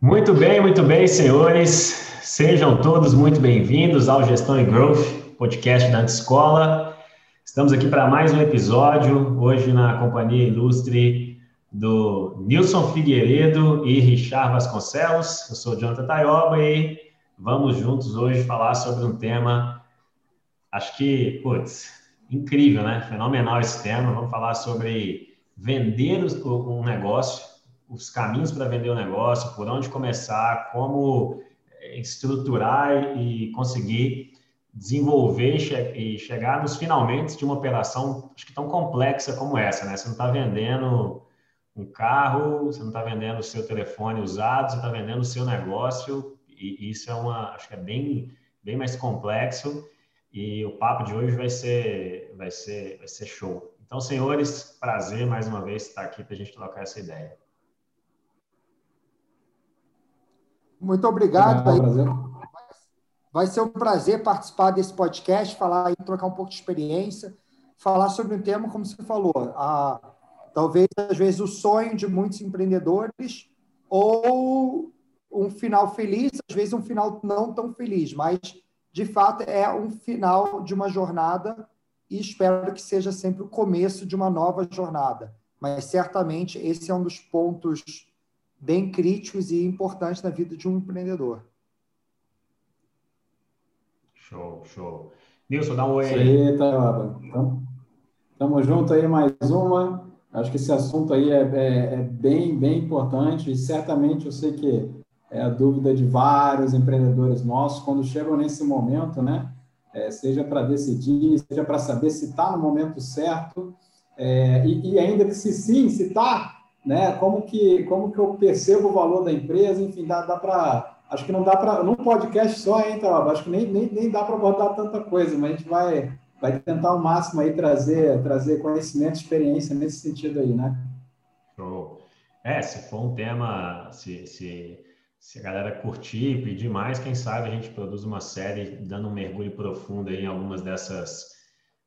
Muito bem, muito bem, senhores. Sejam todos muito bem-vindos ao Gestão e Growth, podcast da Escola. Estamos aqui para mais um episódio, hoje na companhia ilustre do Nilson Figueiredo e Richard Vasconcelos. Eu sou Jonathan Taioba e vamos juntos hoje falar sobre um tema, acho que, putz, incrível, né? Fenomenal esse tema. Vamos falar sobre vender um negócio, os caminhos para vender o negócio, por onde começar, como eh, estruturar e conseguir desenvolver e chegar nos finalmente de uma operação acho que tão complexa como essa, né? Você não está vendendo um carro, você não está vendendo o seu telefone usado, você está vendendo o seu negócio e isso é uma, acho que é bem, bem mais complexo e o papo de hoje vai ser, vai ser, vai ser show. Então, senhores, prazer mais uma vez estar aqui para a gente trocar essa ideia. Muito obrigado. Vai ser um prazer participar desse podcast, falar e trocar um pouco de experiência, falar sobre um tema, como você falou, a, talvez às vezes o sonho de muitos empreendedores ou um final feliz, às vezes um final não tão feliz, mas de fato é um final de uma jornada e espero que seja sempre o começo de uma nova jornada. Mas certamente esse é um dos pontos bem críticos e importantes na vida de um empreendedor. Show, show. Nilson, dá um oi aí. Isso aí, Então, tamo junto aí mais uma. Acho que esse assunto aí é, é, é bem, bem importante e certamente eu sei que é a dúvida de vários empreendedores nossos quando chegam nesse momento, né? É, seja para decidir, seja para saber se está no momento certo, é, e, e, ainda que se sim, se está, né? Como que como que eu percebo o valor da empresa? Enfim, dá, dá para acho que não dá para num podcast só, hein, então, acho que nem, nem, nem dá para botar tanta coisa, mas a gente vai vai tentar ao máximo aí trazer trazer conhecimento, experiência nesse sentido aí, né? Show. É, se for um tema, se, se se a galera curtir, pedir mais, quem sabe a gente produz uma série dando um mergulho profundo em algumas dessas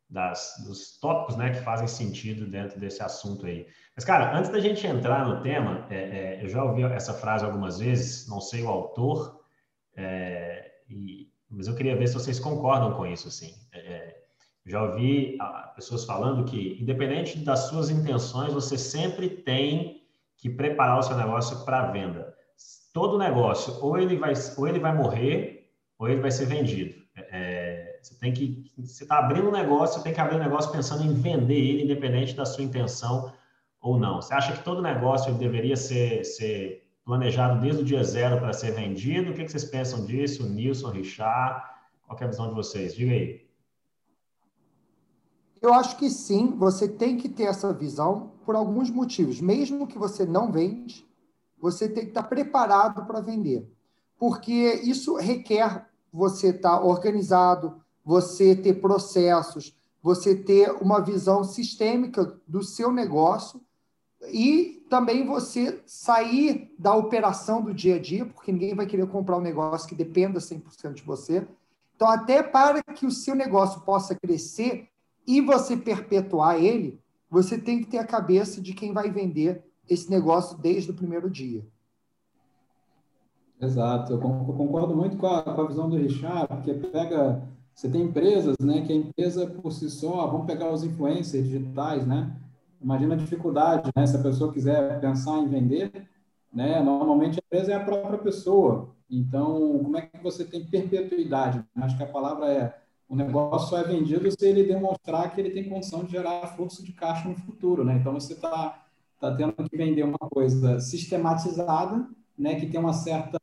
das, dos tópicos né, que fazem sentido dentro desse assunto aí. Mas, cara, antes da gente entrar no tema, é, é, eu já ouvi essa frase algumas vezes, não sei o autor, é, e, mas eu queria ver se vocês concordam com isso, assim. É, é, já ouvi pessoas falando que, independente das suas intenções, você sempre tem que preparar o seu negócio para venda todo negócio, ou ele vai, ou ele vai morrer, ou ele vai ser vendido. É, você tem que, você está abrindo um negócio, você tem que abrir um negócio pensando em vender ele, independente da sua intenção ou não. Você acha que todo negócio deveria ser, ser planejado desde o dia zero para ser vendido? O que, que vocês pensam disso, Nilson, Richard? Qual é a visão de vocês? Diga aí. Eu acho que sim, você tem que ter essa visão por alguns motivos. Mesmo que você não vende, você tem que estar preparado para vender. Porque isso requer você estar organizado, você ter processos, você ter uma visão sistêmica do seu negócio e também você sair da operação do dia a dia, porque ninguém vai querer comprar um negócio que dependa 100% de você. Então, até para que o seu negócio possa crescer e você perpetuar ele, você tem que ter a cabeça de quem vai vender esse negócio desde o primeiro dia. Exato, eu concordo muito com a, com a visão do Richard, porque pega, você tem empresas, né, que a empresa por si só, vamos pegar os influencers digitais, né, imagina a dificuldade, né, se a pessoa quiser pensar em vender, né, normalmente a empresa é a própria pessoa, então como é que você tem perpetuidade? Acho que a palavra é, o negócio só é vendido se ele demonstrar que ele tem condição de gerar fluxo de caixa no futuro, né, então você está está tendo que vender uma coisa sistematizada, né, que tem uma certa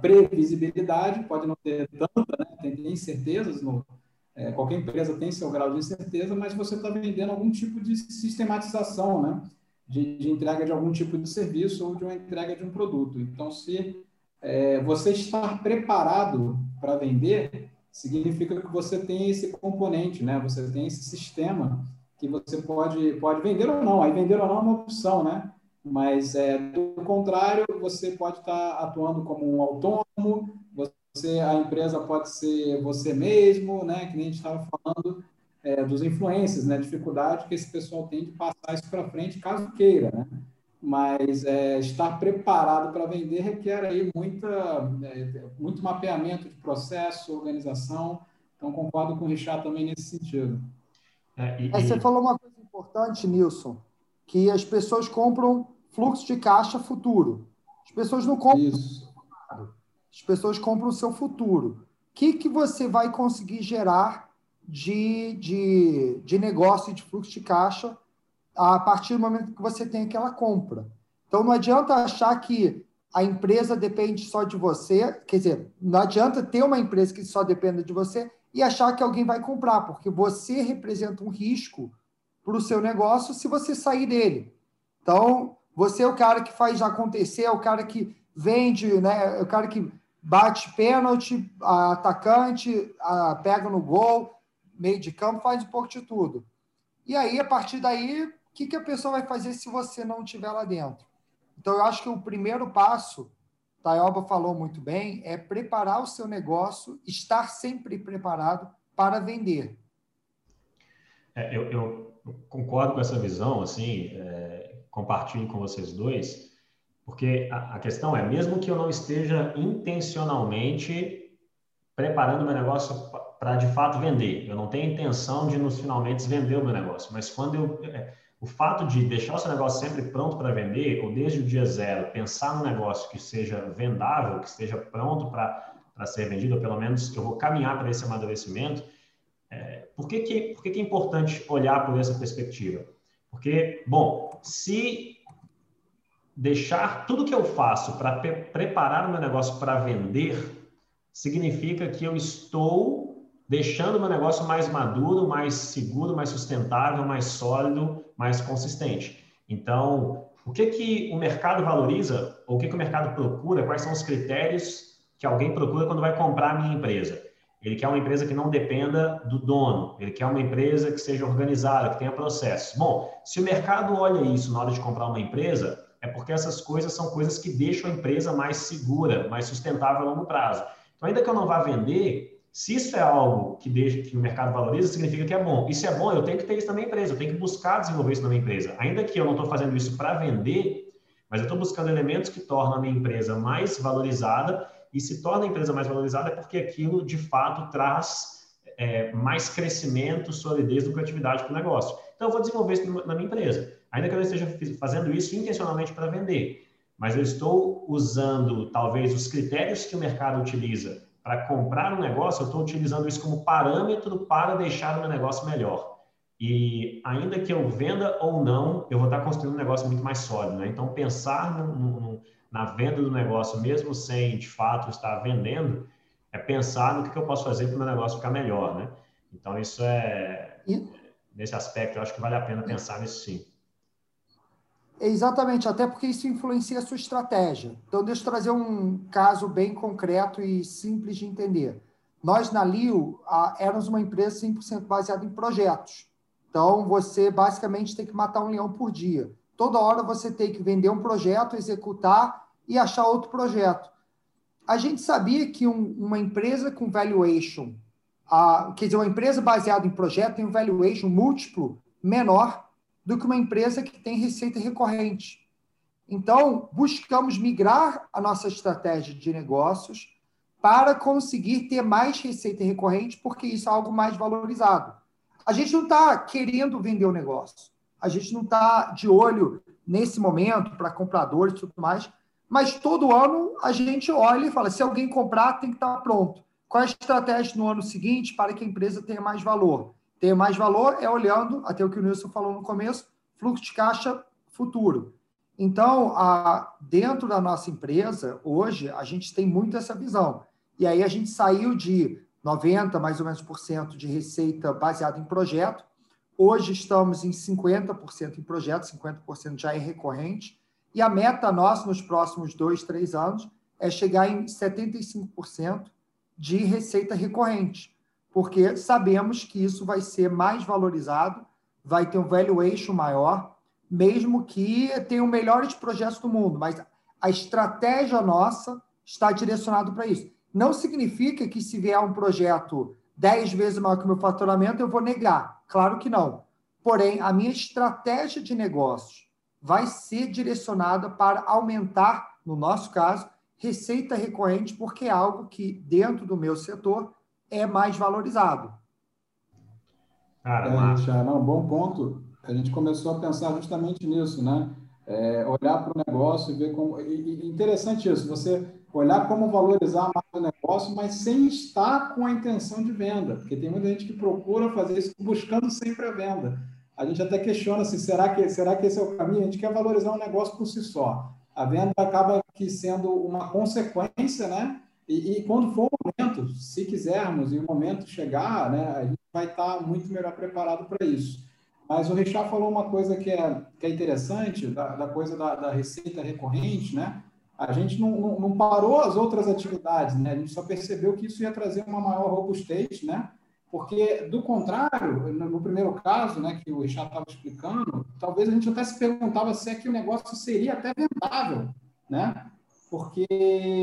previsibilidade, pode não ter tanta, né, tem incertezas, no, é, qualquer empresa tem seu grau de incerteza, mas você está vendendo algum tipo de sistematização, né, de, de, entrega de algum tipo de serviço ou de uma entrega de um produto. Então, se é, você estar preparado para vender, significa que você tem esse componente, né, você tem esse sistema que você pode, pode vender ou não. Aí vender ou não é uma opção, né? Mas, é, do contrário, você pode estar atuando como um autônomo, você, a empresa pode ser você mesmo, né? Que nem a gente estava falando é, dos influencers, né? Dificuldade que esse pessoal tem de passar isso para frente, caso queira, né? mas é, estar preparado para vender requer aí muita, é, muito mapeamento de processo, organização. Então, concordo com o Richard também nesse sentido. É, e, Você falou uma coisa importante, Nilson, que as pessoas compram fluxo de caixa futuro. As pessoas não compram. Isso. As pessoas compram o seu futuro. O que, que você vai conseguir gerar de, de, de negócio e de fluxo de caixa a partir do momento que você tem aquela compra? Então, não adianta achar que a empresa depende só de você, quer dizer, não adianta ter uma empresa que só dependa de você e achar que alguém vai comprar, porque você representa um risco para o seu negócio se você sair dele. Então, você é o cara que faz acontecer, é o cara que vende, né? é o cara que bate pênalti, atacante, pega no gol, meio de campo, faz um pouco de tudo. E aí, a partir daí, o que, que a pessoa vai fazer se você não estiver lá dentro? Então, eu acho que o primeiro passo Taioba falou muito bem, é preparar o seu negócio, estar sempre preparado para vender. É, eu, eu, concordo com essa visão, assim, é, compartilho com vocês dois, porque a, a questão é, mesmo que eu não esteja intencionalmente preparando meu negócio para de fato vender, eu não tenho intenção de nos finalmente vender o meu negócio, mas quando eu é, o fato de deixar o seu negócio sempre pronto para vender, ou desde o dia zero, pensar num negócio que seja vendável, que esteja pronto para ser vendido, ou pelo menos eu vou caminhar para esse amadurecimento, é, por, que, que, por que, que é importante olhar por essa perspectiva? Porque, bom, se deixar tudo que eu faço para preparar o meu negócio para vender, significa que eu estou deixando o meu negócio mais maduro, mais seguro, mais sustentável, mais sólido, mais consistente. Então, o que que o mercado valoriza, ou o que que o mercado procura, quais são os critérios que alguém procura quando vai comprar a minha empresa? Ele quer uma empresa que não dependa do dono, ele quer uma empresa que seja organizada, que tenha processos. Bom, se o mercado olha isso na hora de comprar uma empresa, é porque essas coisas são coisas que deixam a empresa mais segura, mais sustentável a longo prazo. Então, ainda que eu não vá vender, se isso é algo que, deixa, que o mercado valoriza, significa que é bom. E se é bom, eu tenho que ter isso na minha empresa, eu tenho que buscar desenvolver isso na minha empresa. Ainda que eu não estou fazendo isso para vender, mas eu estou buscando elementos que tornam a minha empresa mais valorizada. E se torna a empresa mais valorizada é porque aquilo, de fato, traz é, mais crescimento, solidez, lucratividade para o negócio. Então, eu vou desenvolver isso na minha empresa. Ainda que eu não esteja fazendo isso intencionalmente para vender, mas eu estou usando, talvez, os critérios que o mercado utiliza para comprar um negócio, eu estou utilizando isso como parâmetro para deixar o meu negócio melhor. E ainda que eu venda ou não, eu vou estar construindo um negócio muito mais sólido. Né? Então, pensar no, no, na venda do negócio, mesmo sem de fato estar vendendo, é pensar no que, que eu posso fazer para o meu negócio ficar melhor. Né? Então, isso é. E... Nesse aspecto, eu acho que vale a pena pensar nisso sim. Exatamente, até porque isso influencia a sua estratégia. Então, deixa eu trazer um caso bem concreto e simples de entender. Nós, na Lio, éramos uma empresa 100% baseada em projetos. Então, você basicamente tem que matar um leão por dia. Toda hora você tem que vender um projeto, executar e achar outro projeto. A gente sabia que um, uma empresa com valuation, a, quer dizer, uma empresa baseada em projeto tem um valuation múltiplo menor do que uma empresa que tem receita recorrente. Então, buscamos migrar a nossa estratégia de negócios para conseguir ter mais receita recorrente, porque isso é algo mais valorizado. A gente não está querendo vender o negócio, a gente não está de olho nesse momento para compradores e tudo mais, mas todo ano a gente olha e fala: se alguém comprar, tem que estar tá pronto. Qual é a estratégia no ano seguinte para que a empresa tenha mais valor? Ter mais valor é olhando, até o que o Nilson falou no começo, fluxo de caixa futuro. Então, a, dentro da nossa empresa, hoje, a gente tem muito essa visão. E aí a gente saiu de 90, mais ou menos, por cento de receita baseada em projeto. Hoje estamos em 50% em projeto, 50% já é recorrente. E a meta nossa nos próximos dois, três anos é chegar em 75% de receita recorrente porque sabemos que isso vai ser mais valorizado, vai ter um valuation maior, mesmo que tenham melhores projetos do mundo, mas a estratégia nossa está direcionada para isso. Não significa que se vier um projeto 10 vezes maior que o meu faturamento, eu vou negar. Claro que não. Porém, a minha estratégia de negócios vai ser direcionada para aumentar, no nosso caso, receita recorrente, porque é algo que, dentro do meu setor, é mais valorizado. Cara, é, não, bom ponto. A gente começou a pensar justamente nisso, né? É, olhar para o negócio e ver como. E, interessante isso, você olhar como valorizar mais o negócio, mas sem estar com a intenção de venda, porque tem muita gente que procura fazer isso buscando sempre a venda. A gente até questiona assim, será que será que esse é o caminho? A gente quer valorizar um negócio por si só. A venda acaba que sendo uma consequência, né? E, e, quando for o momento, se quisermos, e o momento chegar, né, a gente vai estar muito melhor preparado para isso. Mas o Richard falou uma coisa que é, que é interessante, da, da coisa da, da, receita recorrente, né? A gente não, não, não, parou as outras atividades, né? A gente só percebeu que isso ia trazer uma maior robustez, né? Porque, do contrário, no primeiro caso, né, que o Richard estava explicando, talvez a gente até se perguntava se é que o negócio seria até vendável, né? Porque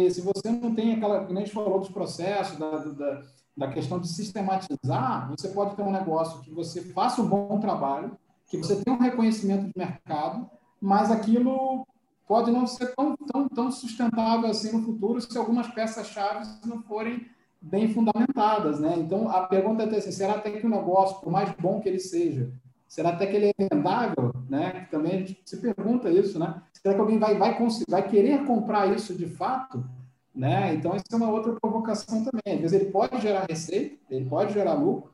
se você não tem aquela, que a gente falou dos processos, da, da, da questão de sistematizar, você pode ter um negócio que você faça um bom trabalho, que você tenha um reconhecimento de mercado, mas aquilo pode não ser tão, tão, tão sustentável assim no futuro se algumas peças-chave não forem bem fundamentadas, né? Então, a pergunta é assim, será que o negócio, por mais bom que ele seja, será até que ele é vendável, né? Também a gente se pergunta isso, né? Será que alguém vai, vai, vai querer comprar isso de fato? Né? Então, isso é uma outra provocação também. Às vezes ele pode gerar receita, ele pode gerar lucro,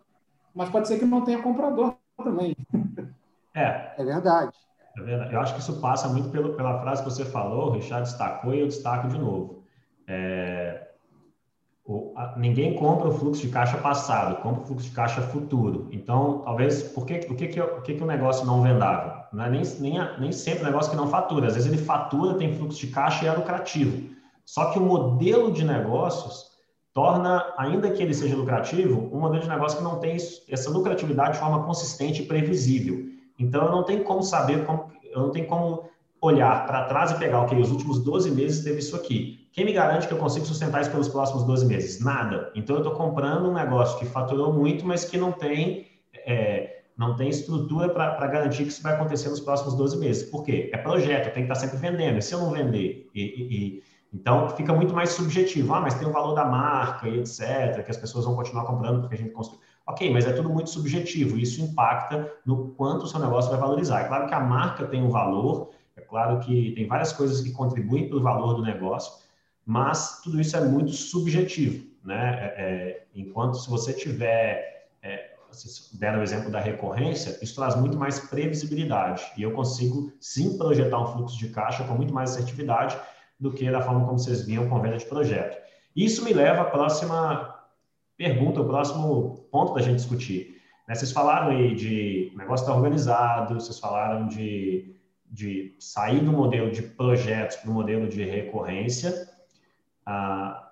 mas pode ser que não tenha comprador também. É. É verdade. É verdade. Eu acho que isso passa muito pelo, pela frase que você falou, o Richard destacou e eu destaco de novo. É, o, a, ninguém compra o fluxo de caixa passado, compra o fluxo de caixa futuro. Então, talvez, por que, o que, que, o que, que o negócio não vendável? Não é nem, nem, nem sempre o negócio que não fatura. Às vezes ele fatura, tem fluxo de caixa e é lucrativo. Só que o modelo de negócios torna, ainda que ele seja lucrativo, um modelo de negócio que não tem essa lucratividade de forma consistente e previsível. Então, eu não tenho como saber, como, eu não tenho como olhar para trás e pegar, ok, os últimos 12 meses teve isso aqui. Quem me garante que eu consigo sustentar isso pelos próximos 12 meses? Nada. Então, eu estou comprando um negócio que faturou muito, mas que não tem, é, não tem estrutura para garantir que isso vai acontecer nos próximos 12 meses. Por quê? É projeto, tem que estar sempre vendendo. E se eu não vender? E, e, e, então, fica muito mais subjetivo. Ah, mas tem o valor da marca e etc., que as pessoas vão continuar comprando porque a gente construiu. Ok, mas é tudo muito subjetivo. Isso impacta no quanto o seu negócio vai valorizar. É claro que a marca tem um valor, é claro que tem várias coisas que contribuem para o valor do negócio, mas tudo isso é muito subjetivo, né? É, é, enquanto se você tiver, é, vocês deram o exemplo da recorrência, isso traz muito mais previsibilidade e eu consigo sim projetar um fluxo de caixa com muito mais assertividade do que da forma como vocês viam com venda de projeto. Isso me leva à próxima pergunta, o próximo ponto da gente discutir. Né? Vocês falaram aí de negócio estar tá organizado, vocês falaram de, de sair do modelo de projetos para o modelo de recorrência. Ah,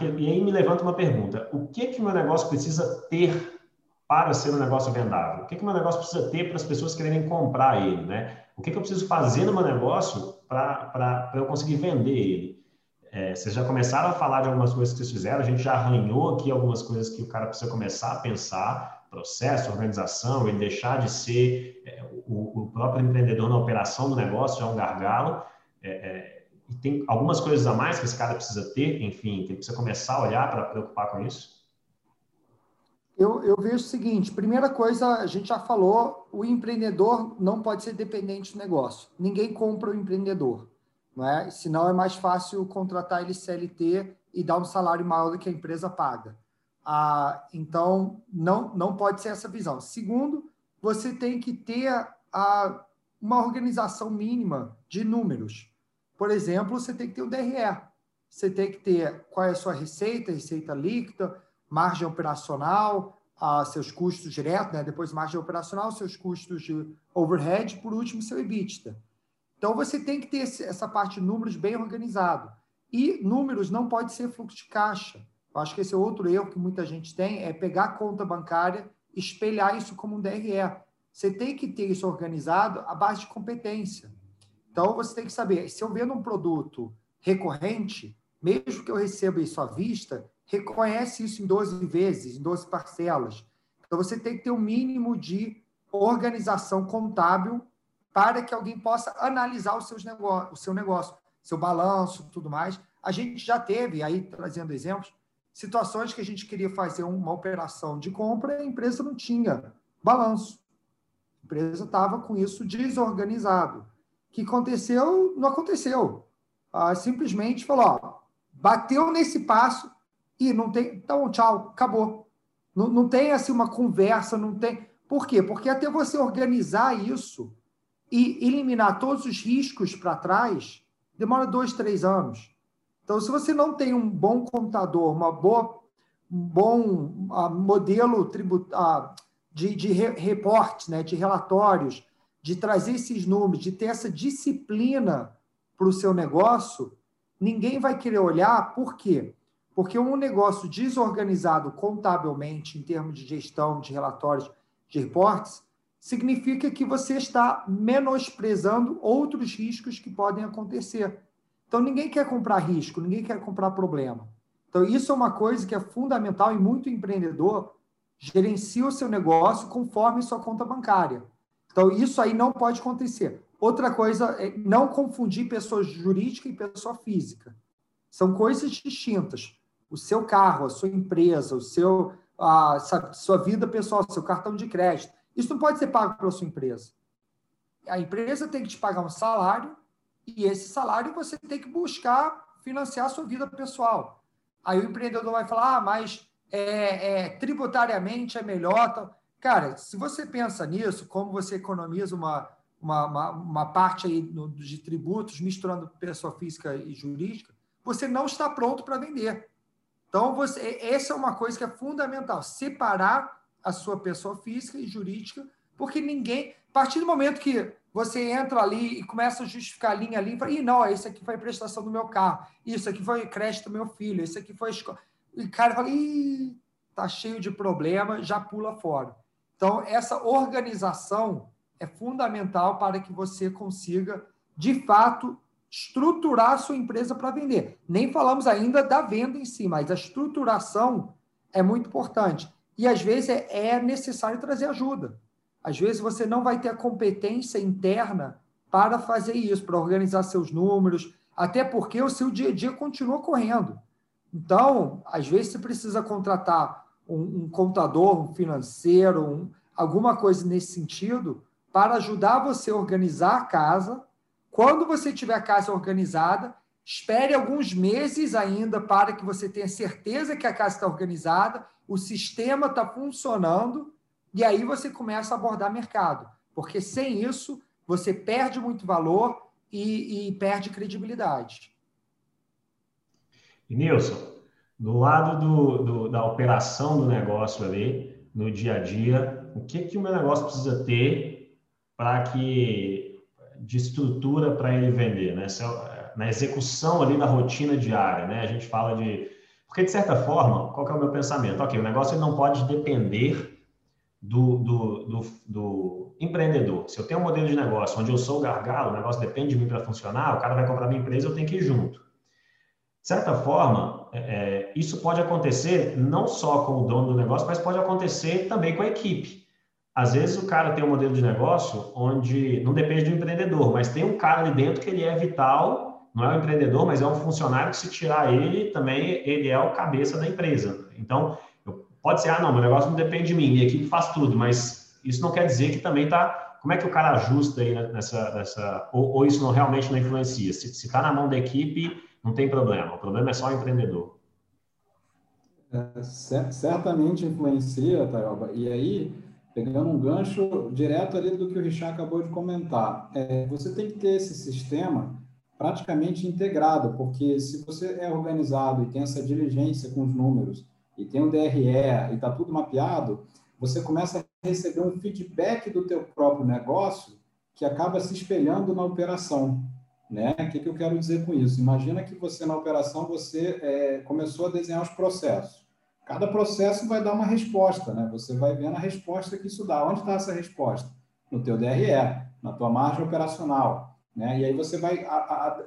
e aí me levanta uma pergunta: o que que meu negócio precisa ter para ser um negócio vendável? O que que meu negócio precisa ter para as pessoas quererem comprar ele, né? O que que eu preciso fazer no meu negócio para eu conseguir vender ele? É, vocês já começaram a falar de algumas coisas que vocês fizeram, a gente já arranhou aqui algumas coisas que o cara precisa começar a pensar, processo, organização, ele deixar de ser é, o, o, próprio empreendedor na operação do negócio, já é um gargalo. É, é e tem algumas coisas a mais que esse cara precisa ter, enfim, que ele precisa começar a olhar para preocupar com isso? Eu, eu vejo o seguinte: primeira coisa, a gente já falou, o empreendedor não pode ser dependente do negócio. Ninguém compra o empreendedor, não é? Senão é mais fácil contratar ele CLT e dar um salário maior do que a empresa paga. Ah, então, não, não pode ser essa visão. Segundo, você tem que ter a, uma organização mínima de números. Por exemplo, você tem que ter o DRE. Você tem que ter qual é a sua receita, receita líquida, margem operacional, a seus custos diretos, né? depois margem operacional, seus custos de overhead, por último, seu EBITDA. Então, você tem que ter essa parte de números bem organizado. E números não pode ser fluxo de caixa. Eu acho que esse é outro erro que muita gente tem, é pegar a conta bancária espelhar isso como um DRE. Você tem que ter isso organizado à base de competência. Então, você tem que saber, se eu vendo um produto recorrente, mesmo que eu receba isso à vista, reconhece isso em 12 vezes, em 12 parcelas. Então, você tem que ter o um mínimo de organização contábil para que alguém possa analisar os seus negócios, o seu negócio, seu balanço, tudo mais. A gente já teve, aí trazendo exemplos, situações que a gente queria fazer uma operação de compra e a empresa não tinha balanço. A empresa estava com isso desorganizado. Que aconteceu? Não aconteceu. Ah, simplesmente falou, ó, bateu nesse passo e não tem. Então, tchau, acabou. Não, não tem assim uma conversa, não tem. Por quê? Porque até você organizar isso e eliminar todos os riscos para trás, demora dois, três anos. Então, se você não tem um bom computador, uma boa, um bom uh, modelo tributário, uh, de, de reportes, né, de relatórios, de trazer esses números, de ter essa disciplina para o seu negócio, ninguém vai querer olhar. Por quê? Porque um negócio desorganizado contabilmente, em termos de gestão, de relatórios, de reportes, significa que você está menosprezando outros riscos que podem acontecer. Então, ninguém quer comprar risco, ninguém quer comprar problema. Então, isso é uma coisa que é fundamental e muito empreendedor gerencia o seu negócio conforme sua conta bancária. Então, isso aí não pode acontecer. Outra coisa é não confundir pessoa jurídica e pessoa física. São coisas distintas. O seu carro, a sua empresa, o seu, a sua vida pessoal, seu cartão de crédito, isso não pode ser pago pela sua empresa. A empresa tem que te pagar um salário e esse salário você tem que buscar financiar a sua vida pessoal. Aí o empreendedor vai falar, ah, mas é, é, tributariamente é melhor. Cara, se você pensa nisso, como você economiza uma, uma, uma, uma parte aí no, de tributos, misturando pessoa física e jurídica, você não está pronto para vender. Então, você, essa é uma coisa que é fundamental, separar a sua pessoa física e jurídica, porque ninguém, a partir do momento que você entra ali e começa a justificar a linha ali, e fala, Ih, não, isso aqui foi prestação do meu carro, isso aqui foi crédito do meu filho, isso aqui foi escola. E o cara fala, Ih, tá cheio de problema, já pula fora. Então, essa organização é fundamental para que você consiga, de fato, estruturar a sua empresa para vender. Nem falamos ainda da venda em si, mas a estruturação é muito importante. E às vezes é, é necessário trazer ajuda. Às vezes você não vai ter a competência interna para fazer isso, para organizar seus números, até porque o seu dia a dia continua correndo. Então, às vezes você precisa contratar um, um contador, um financeiro, um, alguma coisa nesse sentido, para ajudar você a organizar a casa. Quando você tiver a casa organizada, espere alguns meses ainda para que você tenha certeza que a casa está organizada, o sistema está funcionando, e aí você começa a abordar mercado. Porque sem isso, você perde muito valor e, e perde credibilidade. E Nilson, do lado do, do, da operação do negócio ali, no dia a dia, o que, que o meu negócio precisa ter para que de estrutura para ele vender, né? É na execução ali da rotina diária, né? A gente fala de porque de certa forma, qual é o meu pensamento? Ok, o negócio não pode depender do, do, do, do, empreendedor. Se eu tenho um modelo de negócio onde eu sou o gargalo, o negócio depende de mim para funcionar, o cara vai comprar minha empresa, eu tenho que ir junto. De certa forma, é, é, isso pode acontecer não só com o dono do negócio, mas pode acontecer também com a equipe. Às vezes o cara tem um modelo de negócio onde não depende do empreendedor, mas tem um cara ali dentro que ele é vital, não é um empreendedor, mas é um funcionário que se tirar ele, também ele é o cabeça da empresa. Então, pode ser, ah, não, meu negócio não depende de mim, minha equipe faz tudo, mas isso não quer dizer que também está como é que o cara ajusta aí nessa, nessa ou, ou isso não realmente não influencia? Se está na mão da equipe, não tem problema. O problema é só o empreendedor. É, certamente influencia, Tayoba. E aí, pegando um gancho direto ali do que o Richard acabou de comentar, é, você tem que ter esse sistema praticamente integrado, porque se você é organizado e tem essa diligência com os números, e tem um DRE e está tudo mapeado, você começa a receber um feedback do teu próprio negócio que acaba se espelhando na operação. Né? O que, que eu quero dizer com isso? Imagina que você, na operação, você é, começou a desenhar os processos. Cada processo vai dar uma resposta, né? Você vai vendo a resposta que isso dá. Onde está essa resposta? No teu DRE, na tua margem operacional. Né? E aí você vai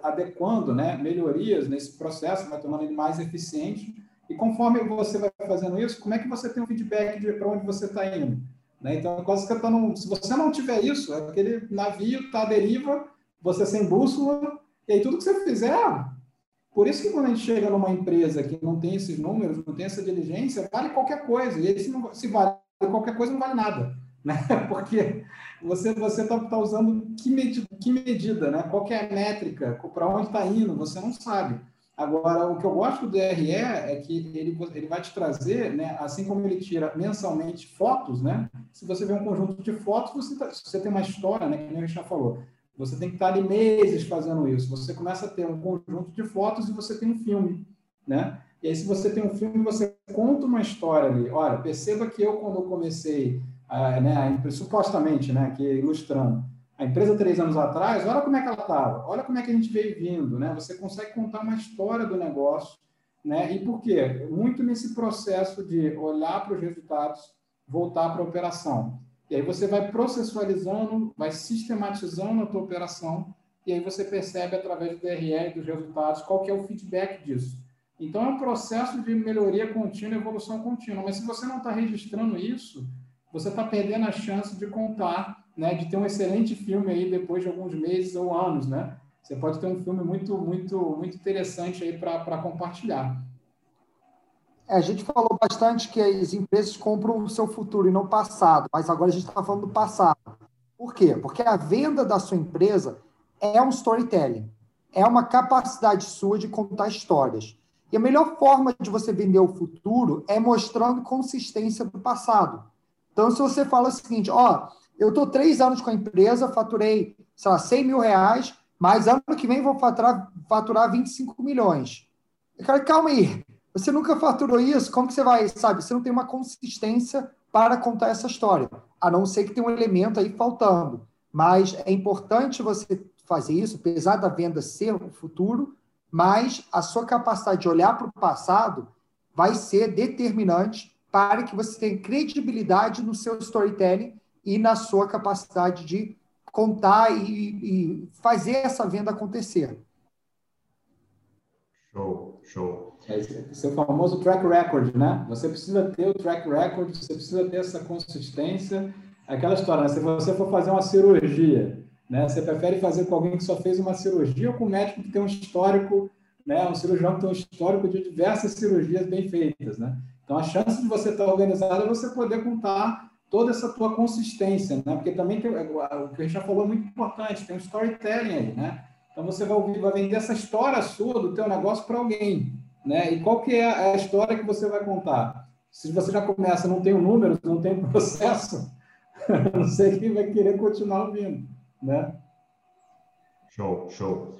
adequando né, melhorias nesse processo, vai tornando ele mais eficiente. E conforme você vai fazendo isso, como é que você tem um feedback de para onde você está indo? Né? Então, quase que tá num, se você não tiver isso, aquele navio está à deriva, você sem bússola, e aí tudo que você fizer. Por isso que quando a gente chega numa empresa que não tem esses números, não tem essa diligência, vale qualquer coisa. E aí, se, não, se vale qualquer coisa, não vale nada. Né? Porque você você está tá usando que medida, que medida, né? Qual é a métrica, para onde está indo, você não sabe. Agora, o que eu gosto do DRE é que ele, ele vai te trazer, né, assim como ele tira mensalmente fotos, né? Se você vê um conjunto de fotos, você, tá, você tem uma história, né, que nem já falou. Você tem que estar ali meses fazendo isso. Você começa a ter um conjunto de fotos e você tem um filme, né? E aí, se você tem um filme, você conta uma história ali. Olha, perceba que eu, quando comecei, uh, né, supostamente, né, que ilustrando, a empresa três anos atrás, olha como é que ela estava, olha como é que a gente veio vindo, né? Você consegue contar uma história do negócio, né? E por quê? Muito nesse processo de olhar para os resultados, voltar para a operação. E aí você vai processualizando, vai sistematizando a tua operação, e aí você percebe através do DRE dos resultados qual que é o feedback disso. Então é um processo de melhoria contínua, evolução contínua. Mas se você não está registrando isso, você está perdendo a chance de contar né, de ter um excelente filme aí depois de alguns meses ou anos, né? Você pode ter um filme muito, muito, muito interessante aí para compartilhar. É, a gente falou bastante que as empresas compram o seu futuro e não o passado, mas agora a gente está falando do passado. Por quê? Porque a venda da sua empresa é um storytelling, é uma capacidade sua de contar histórias. E a melhor forma de você vender o futuro é mostrando consistência do passado. Então, se você fala o seguinte, ó, eu estou três anos com a empresa, faturei, sei lá, 100 mil reais, mas ano que vem vou faturar, faturar 25 milhões. Eu quero, calma aí, você nunca faturou isso, como que você vai, sabe? Você não tem uma consistência para contar essa história, a não ser que tenha um elemento aí faltando. Mas é importante você fazer isso, apesar da venda ser o futuro, mas a sua capacidade de olhar para o passado vai ser determinante para que você tenha credibilidade no seu storytelling e na sua capacidade de contar e, e fazer essa venda acontecer. Show, show. É esse é famoso track record, né? Você precisa ter o track record, você precisa ter essa consistência. Aquela história, né? se você for fazer uma cirurgia, né? Você prefere fazer com alguém que só fez uma cirurgia ou com um médico que tem um histórico, né? Um cirurgião que tem um histórico de diversas cirurgias bem feitas, né? Então, a chance de você estar organizado é você poder contar toda essa tua consistência, né? Porque também tem, o que a gente já falou é muito importante, tem um storytelling aí, né? Então você vai, ouvir, vai vender essa história sua do teu negócio para alguém, né? E qual que é a história que você vai contar? Se você já começa, não tem um número, não tem um processo, não sei quem vai querer continuar ouvindo, né? Show, show.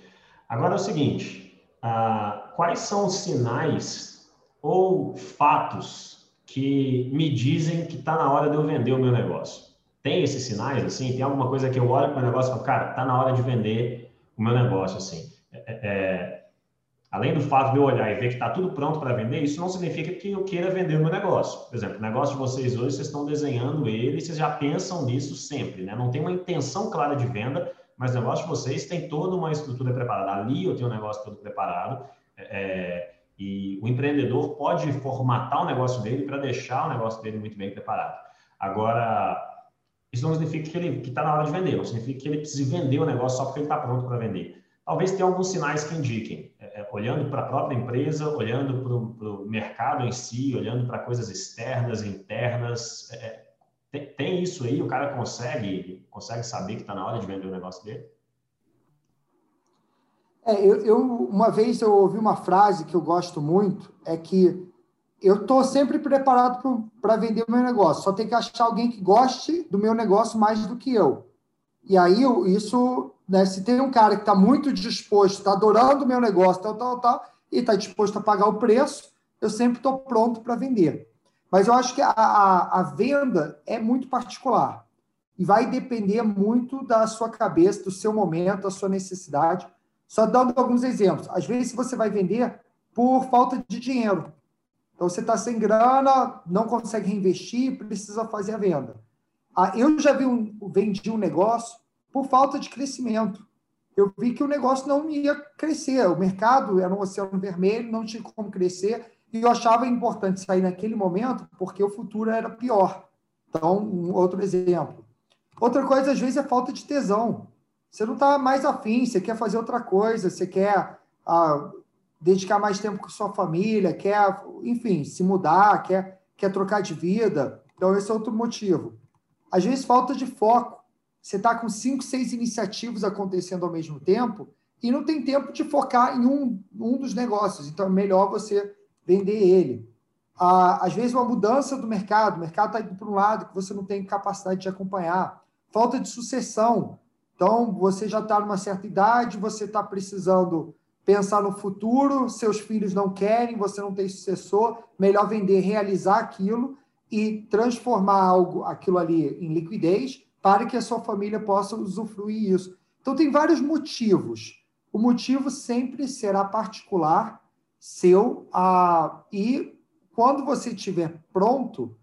Agora é o seguinte, uh, quais são os sinais ou fatos que me dizem que está na hora de eu vender o meu negócio. Tem esses sinais, assim? Tem alguma coisa que eu olho para o negócio e falo, cara, está na hora de vender o meu negócio, assim. É, é, é, além do fato de eu olhar e ver que está tudo pronto para vender, isso não significa que eu queira vender o meu negócio. Por exemplo, o negócio de vocês hoje, vocês estão desenhando ele vocês já pensam nisso sempre, né? Não tem uma intenção clara de venda, mas o negócio de vocês tem toda uma estrutura preparada. Ali eu tenho um negócio todo preparado. É, e o empreendedor pode formatar o negócio dele para deixar o negócio dele muito bem preparado. Agora, isso não significa que ele está na hora de vender, não significa que ele precise vender o negócio só porque ele está pronto para vender. Talvez tenha alguns sinais que indiquem, é, é olhando para a própria empresa, olhando para o mercado em si, olhando para coisas externas, internas. É, é, tem, tem, isso aí? O cara consegue, consegue saber que está na hora de vender o negócio dele? É, eu, eu, uma vez eu ouvi uma frase que eu gosto muito, é que eu estou sempre preparado para vender o meu negócio, só tem que achar alguém que goste do meu negócio mais do que eu. E aí, isso, né, se tem um cara que está muito disposto, está adorando o meu negócio, tal, tal, tal, e está disposto a pagar o preço, eu sempre estou pronto para vender. Mas eu acho que a, a, a venda é muito particular e vai depender muito da sua cabeça, do seu momento, da sua necessidade. Só dando alguns exemplos. Às vezes você vai vender por falta de dinheiro. Então você está sem grana, não consegue reinvestir, precisa fazer a venda. Ah, eu já vi um, vendi um negócio por falta de crescimento. Eu vi que o negócio não ia crescer. O mercado era um oceano vermelho, não tinha como crescer. E eu achava importante sair naquele momento porque o futuro era pior. Então, um outro exemplo. Outra coisa, às vezes, é falta de tesão. Você não está mais afim, você quer fazer outra coisa, você quer ah, dedicar mais tempo com sua família, quer, enfim, se mudar, quer, quer trocar de vida. Então, esse é outro motivo. Às vezes, falta de foco. Você está com cinco, seis iniciativas acontecendo ao mesmo tempo e não tem tempo de focar em um, um dos negócios. Então, é melhor você vender ele. Às vezes, uma mudança do mercado, o mercado está indo para um lado que você não tem capacidade de acompanhar. Falta de sucessão. Então, você já está numa certa idade, você está precisando pensar no futuro, seus filhos não querem, você não tem sucessor, melhor vender, realizar aquilo e transformar algo, aquilo ali em liquidez para que a sua família possa usufruir isso. Então, tem vários motivos. O motivo sempre será particular, seu, ah, e quando você estiver pronto,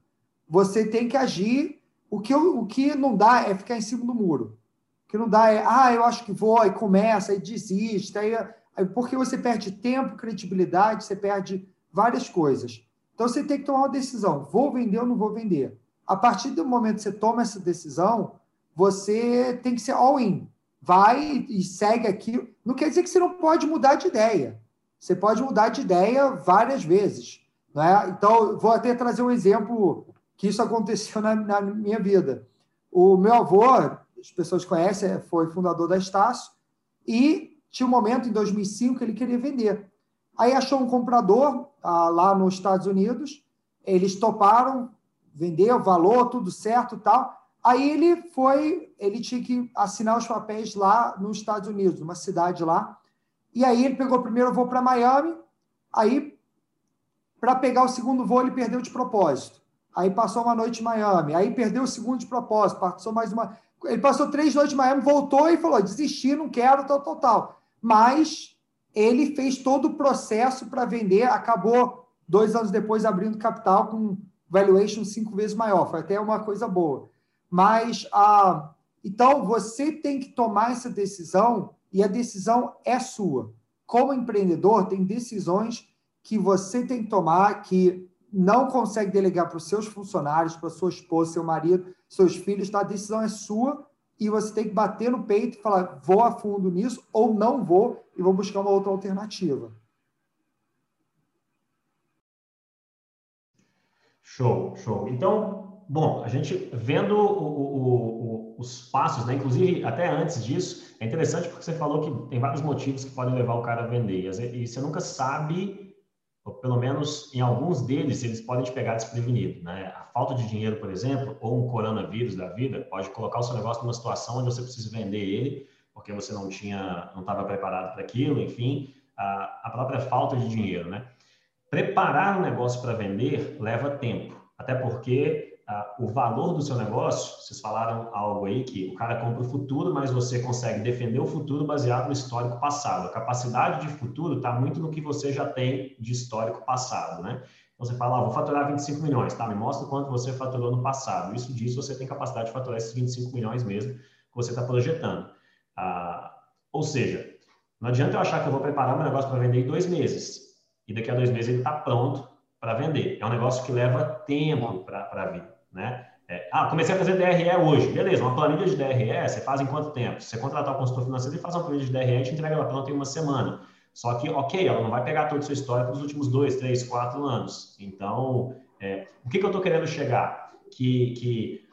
você tem que agir. O que, o que não dá é ficar em cima do muro. O que não dá é, ah, eu acho que vou, e começa, e desiste, aí, aí, porque você perde tempo, credibilidade, você perde várias coisas. Então você tem que tomar uma decisão: vou vender ou não vou vender? A partir do momento que você toma essa decisão, você tem que ser all-in. Vai e segue aquilo. Não quer dizer que você não pode mudar de ideia. Você pode mudar de ideia várias vezes. Né? Então, vou até trazer um exemplo que isso aconteceu na, na minha vida. O meu avô, as pessoas conhecem, foi fundador da Estácio, e tinha um momento, em 2005, que ele queria vender. Aí achou um comprador ah, lá nos Estados Unidos, eles toparam, vendeu, valor, tudo certo tal. Aí ele foi, ele tinha que assinar os papéis lá nos Estados Unidos, numa cidade lá. E aí ele pegou o primeiro voo para Miami, aí para pegar o segundo voo, ele perdeu de propósito. Aí passou uma noite em Miami. Aí perdeu o segundo de propósito. Passou mais uma. Ele passou três noites em Miami, voltou e falou: desisti, não quero, tal, tal, tal. Mas ele fez todo o processo para vender, acabou dois anos depois abrindo capital com valuation cinco vezes maior. Foi até uma coisa boa. Mas, ah, então, você tem que tomar essa decisão e a decisão é sua. Como empreendedor, tem decisões que você tem que tomar, que não consegue delegar para os seus funcionários, para sua esposa, seu marido, seus filhos, tá? a decisão é sua e você tem que bater no peito e falar: vou a fundo nisso ou não vou e vou buscar uma outra alternativa. Show, show. Então, bom, a gente vendo o, o, o, os passos, né? Inclusive, até antes disso, é interessante porque você falou que tem vários motivos que podem levar o cara a vender. E você nunca sabe ou pelo menos em alguns deles, eles podem te pegar desprevenido. Né? A falta de dinheiro, por exemplo, ou um coronavírus da vida, pode colocar o seu negócio numa situação onde você precisa vender ele, porque você não tinha, não estava preparado para aquilo, enfim, a, a própria falta de dinheiro. Né? Preparar o negócio para vender leva tempo, até porque o valor do seu negócio, vocês falaram algo aí que o cara compra o futuro, mas você consegue defender o futuro baseado no histórico passado. A capacidade de futuro está muito no que você já tem de histórico passado, né? Então você fala, ah, vou faturar 25 milhões, tá? Me mostra quanto você faturou no passado. Isso diz você tem capacidade de faturar esses 25 milhões mesmo que você está projetando. Ah, ou seja, não adianta eu achar que eu vou preparar meu negócio para vender em dois meses e daqui a dois meses ele está pronto para vender. É um negócio que leva tempo para vir né? É, ah, comecei a fazer DRE hoje. Beleza, uma planilha de DRE você faz em quanto tempo? Você contratar um consultor financeiro, ele faz uma planilha de DRE e te entrega ela pronta em uma semana. Só que, ok, ela não vai pegar toda a sua história dos últimos dois, três, quatro anos. Então, é, o que, que eu estou querendo chegar? Que, que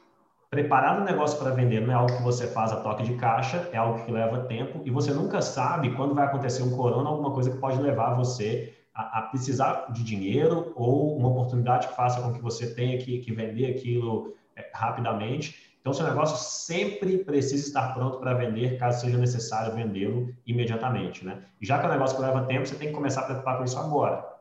preparar um negócio para vender não é algo que você faz a toque de caixa, é algo que leva tempo e você nunca sabe quando vai acontecer um corona, alguma coisa que pode levar você a, a, precisar de dinheiro ou uma oportunidade que faça com que você tenha que, que vender aquilo é, rapidamente. Então, seu negócio sempre precisa estar pronto para vender, caso seja necessário vendê-lo imediatamente, né? E já que é um negócio que leva tempo, você tem que começar a preocupar com isso agora.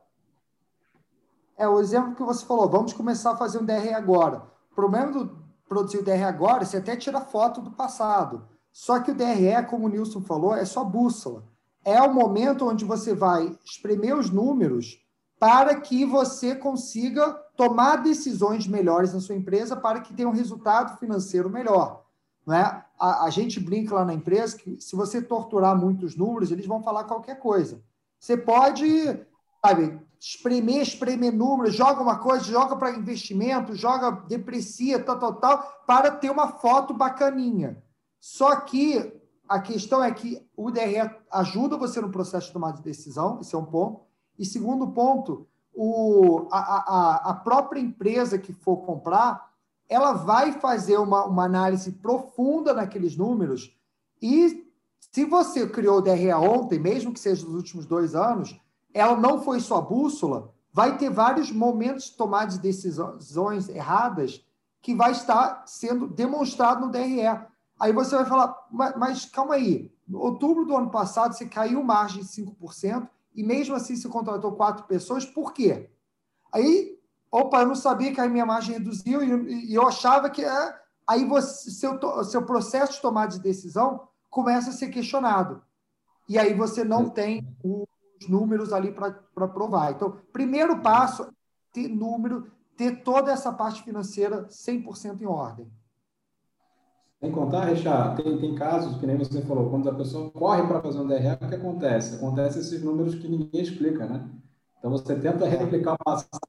É, o exemplo que você falou, vamos começar a fazer um DR agora. O problema do produzir o DR agora, você até tira foto do passado. Só que o DRE, como o Nilson falou, é só bússola é o momento onde você vai espremer os números para que você consiga tomar decisões melhores na sua empresa para que tenha um resultado financeiro melhor. Não é? a, a gente brinca lá na empresa que se você torturar muitos números, eles vão falar qualquer coisa. Você pode, sabe, espremer, espremer números, joga uma coisa, joga para investimento, joga, deprecia, tal, tal, tal, para ter uma foto bacaninha. Só que a questão é que o DRE ajuda você no processo de tomada de decisão, esse é um ponto. E segundo ponto, o, a, a, a própria empresa que for comprar, ela vai fazer uma, uma análise profunda naqueles números e se você criou o DRE ontem, mesmo que seja nos últimos dois anos, ela não foi sua bússola, vai ter vários momentos de tomar de decisões erradas que vai estar sendo demonstrado no DRE. Aí você vai falar, mas, mas calma aí, no outubro do ano passado você caiu margem de 5% e mesmo assim você contratou quatro pessoas, por quê? Aí, opa, eu não sabia que a minha margem reduziu e, e eu achava que... É, aí você, seu, seu processo de tomada de decisão começa a ser questionado. E aí você não tem os números ali para provar. Então, primeiro passo, ter número, ter toda essa parte financeira 100% em ordem. Sem contar, Richard, tem, tem casos, que nem você falou, quando a pessoa corre para fazer um DRE, o que acontece? Acontece esses números que ninguém explica, né? Então, você tenta replicar o passado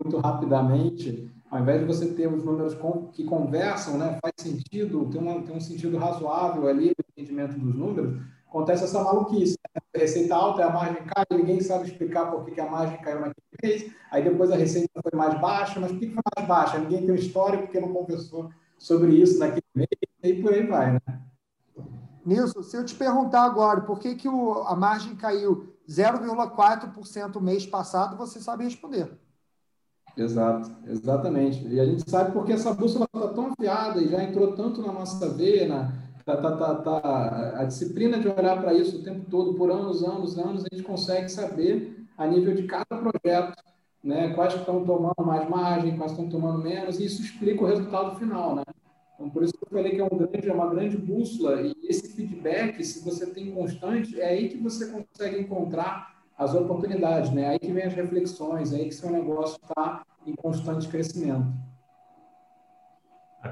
muito rapidamente, ao invés de você ter os números que conversam, né, faz sentido, tem, uma, tem um sentido razoável ali no entendimento dos números, acontece essa maluquice. Né? A receita alta, a margem cai, ninguém sabe explicar por que, a margem caiu naquele mês, aí depois a receita foi mais baixa, mas por que, foi mais baixa? Ninguém tem histórico porque não conversou sobre isso naquele mês, e por aí vai, né? Nilson, se eu te perguntar agora por que, que o, a margem caiu 0,4% mês passado, você sabe responder. Exato, exatamente. E a gente sabe porque essa bússola está tão afiada e já entrou tanto na nossa veia, na, tá, tá, tá, tá, a disciplina de olhar para isso o tempo todo, por anos, anos, anos, a gente consegue saber a nível de cada projeto, né, quais estão tomando mais margem, quais estão tomando menos, e isso explica o resultado final, né? Então, por isso que eu falei que é, um grande, é uma grande bússola, e esse feedback, se você tem constante, é aí que você consegue encontrar as oportunidades, né? Aí que vem as reflexões, aí que seu negócio está em constante crescimento.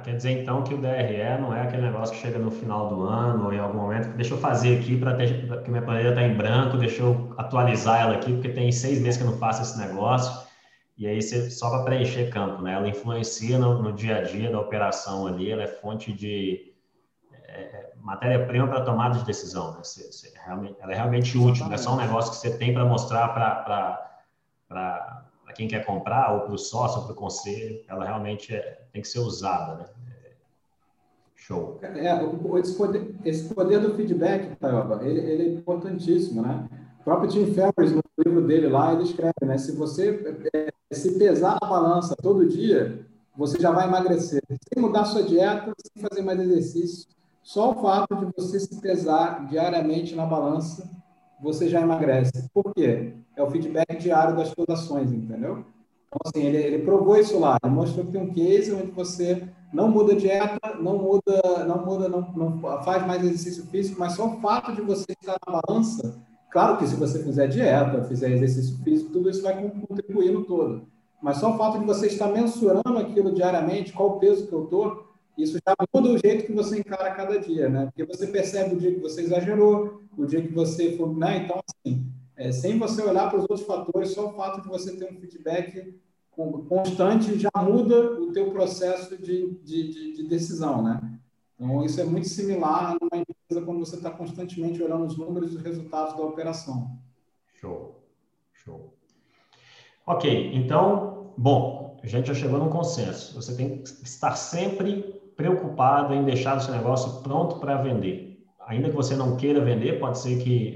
Quer dizer, então, que o DRE não é aquele negócio que chega no final do ano ou em algum momento, deixa eu fazer aqui para que minha planilha está em branco, deixa eu atualizar ela aqui, porque tem seis meses que eu não faço esse negócio, e aí você, só para preencher campo, né? Ela influencia no, no, dia a dia da operação ali, ela é fonte de é, é matéria-prima para tomada de decisão. Né? Você, você, realmente, ela é realmente útil, não é só um negócio que você tem para mostrar para quem quer comprar, ou para o sócio, ou para o conselho. Ela realmente é, tem que ser usada. Né? Show. É, esse, poder, esse poder do feedback, Taioba, ele, ele, é importantíssimo, né? O próprio Tim Ferriss, no livro dele lá, ele escreve, né? Se você é, se pesar na balança todo dia, você já vai emagrecer. Sem mudar sua dieta, sem fazer mais exercício, só o fato de você se pesar diariamente na balança, você já emagrece. Por quê? É o feedback diário das suas ações, entendeu? Então, assim, ele, ele provou isso lá. Ele mostrou que tem um case onde você não muda dieta, não muda, não muda, não, não faz mais exercício físico, mas só o fato de você estar na balança, claro que se você fizer dieta, fizer exercício físico, tudo isso vai contribuir no todo. Mas só o fato de você estar mensurando aquilo diariamente, qual o peso que eu estou, isso já muda o jeito que você encara cada dia, né? Porque você percebe o dia que você exagerou, o dia que você foi, né? Então, assim, é, sem você olhar para os outros fatores, só o fato de você ter um feedback constante já muda o teu processo de, de, de, de decisão, né? Então, isso é muito similar numa empresa quando você está constantemente olhando os números e os resultados da operação. Show, show. Ok, então, bom, a gente já chegou num consenso. Você tem que estar sempre preocupado em deixar o seu negócio pronto para vender. Ainda que você não queira vender, pode ser que